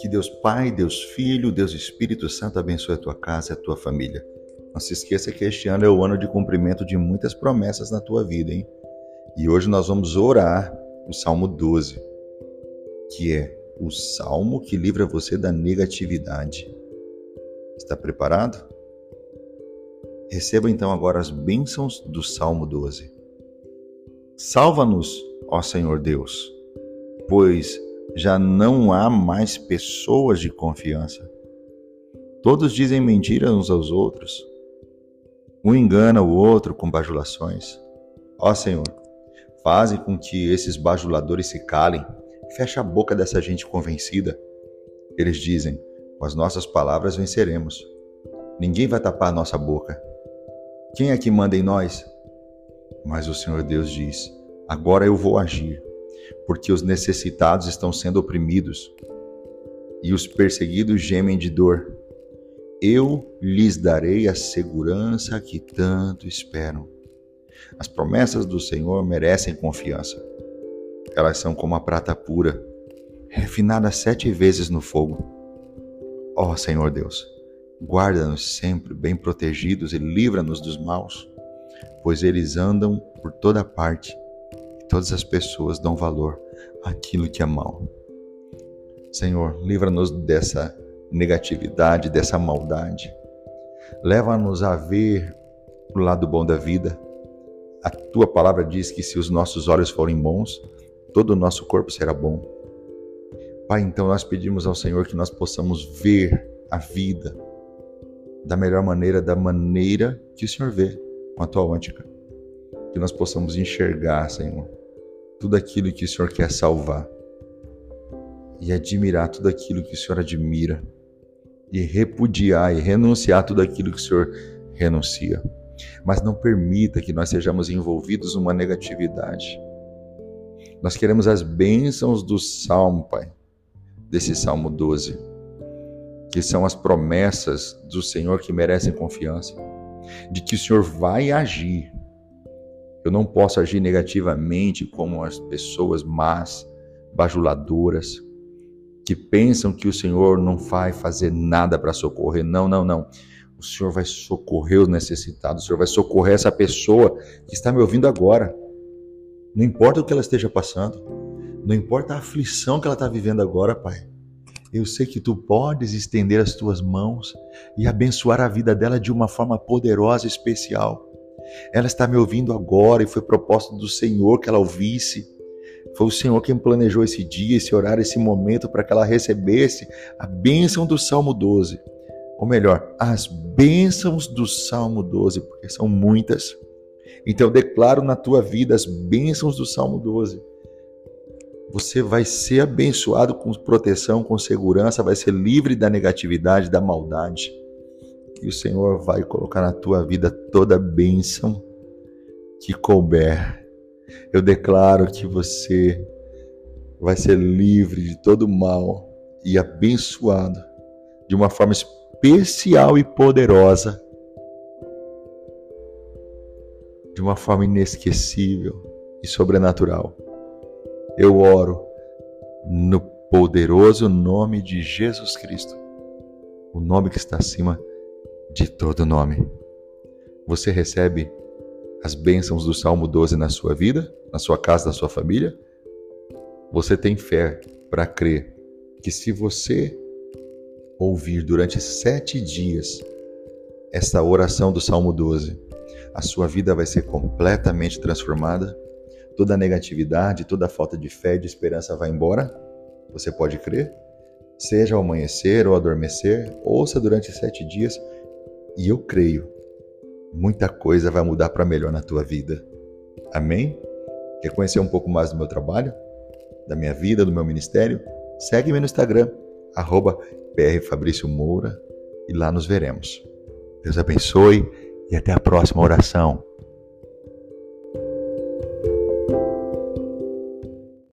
Que Deus Pai, Deus Filho, Deus Espírito Santo abençoe a tua casa e a tua família. Não se esqueça que este ano é o ano de cumprimento de muitas promessas na tua vida, hein? E hoje nós vamos orar o Salmo 12, que é o salmo que livra você da negatividade. Está preparado? Receba então agora as bênçãos do Salmo 12. Salva-nos, ó Senhor Deus, pois já não há mais pessoas de confiança. Todos dizem mentiras uns aos outros. Um engana o outro com bajulações. Ó Senhor, faze com que esses bajuladores se calem. Fecha a boca dessa gente convencida. Eles dizem: com as nossas palavras venceremos. Ninguém vai tapar nossa boca. Quem é que manda em nós? Mas o Senhor Deus diz: agora eu vou agir porque os necessitados estão sendo oprimidos e os perseguidos gemem de dor. Eu lhes darei a segurança que tanto esperam. As promessas do Senhor merecem confiança. Elas são como a prata pura, refinada sete vezes no fogo. Ó oh, Senhor Deus, guarda-nos sempre bem protegidos e livra-nos dos maus, pois eles andam por toda parte todas as pessoas dão valor àquilo que é mal. Senhor, livra-nos dessa negatividade, dessa maldade. Leva-nos a ver o lado bom da vida. A tua palavra diz que se os nossos olhos forem bons, todo o nosso corpo será bom. Pai, então nós pedimos ao Senhor que nós possamos ver a vida da melhor maneira, da maneira que o Senhor vê, com a tua ótica. Que nós possamos enxergar, Senhor, tudo aquilo que o Senhor quer salvar e admirar tudo aquilo que o Senhor admira e repudiar e renunciar tudo aquilo que o Senhor renuncia. Mas não permita que nós sejamos envolvidos numa negatividade. Nós queremos as bênçãos do Salmo, Pai, desse Salmo 12, que são as promessas do Senhor que merecem confiança, de que o Senhor vai agir eu não posso agir negativamente como as pessoas más, bajuladoras, que pensam que o Senhor não vai fazer nada para socorrer. Não, não, não. O Senhor vai socorrer os necessitados, o Senhor vai socorrer essa pessoa que está me ouvindo agora. Não importa o que ela esteja passando, não importa a aflição que ela está vivendo agora, Pai. Eu sei que tu podes estender as tuas mãos e abençoar a vida dela de uma forma poderosa e especial. Ela está me ouvindo agora e foi proposta do Senhor que ela ouvisse. Foi o Senhor quem planejou esse dia, esse horário, esse momento para que ela recebesse a bênção do Salmo 12. Ou melhor, as bênçãos do Salmo 12, porque são muitas. Então declaro na tua vida as bênçãos do Salmo 12. Você vai ser abençoado com proteção, com segurança, vai ser livre da negatividade, da maldade e o Senhor vai colocar na tua vida toda a bênção que couber. Eu declaro que você vai ser livre de todo mal e abençoado de uma forma especial e poderosa, de uma forma inesquecível e sobrenatural. Eu oro no poderoso nome de Jesus Cristo, o nome que está acima de todo nome. Você recebe as bênçãos do Salmo 12 na sua vida, na sua casa, na sua família? Você tem fé para crer que se você ouvir durante sete dias esta oração do Salmo 12, a sua vida vai ser completamente transformada? Toda a negatividade, toda a falta de fé e de esperança vai embora? Você pode crer? Seja ao amanhecer ou adormecer, ouça durante sete dias e eu creio, muita coisa vai mudar para melhor na tua vida. Amém? Quer conhecer um pouco mais do meu trabalho, da minha vida, do meu ministério? Segue-me no Instagram, arroba e lá nos veremos. Deus abençoe e até a próxima oração.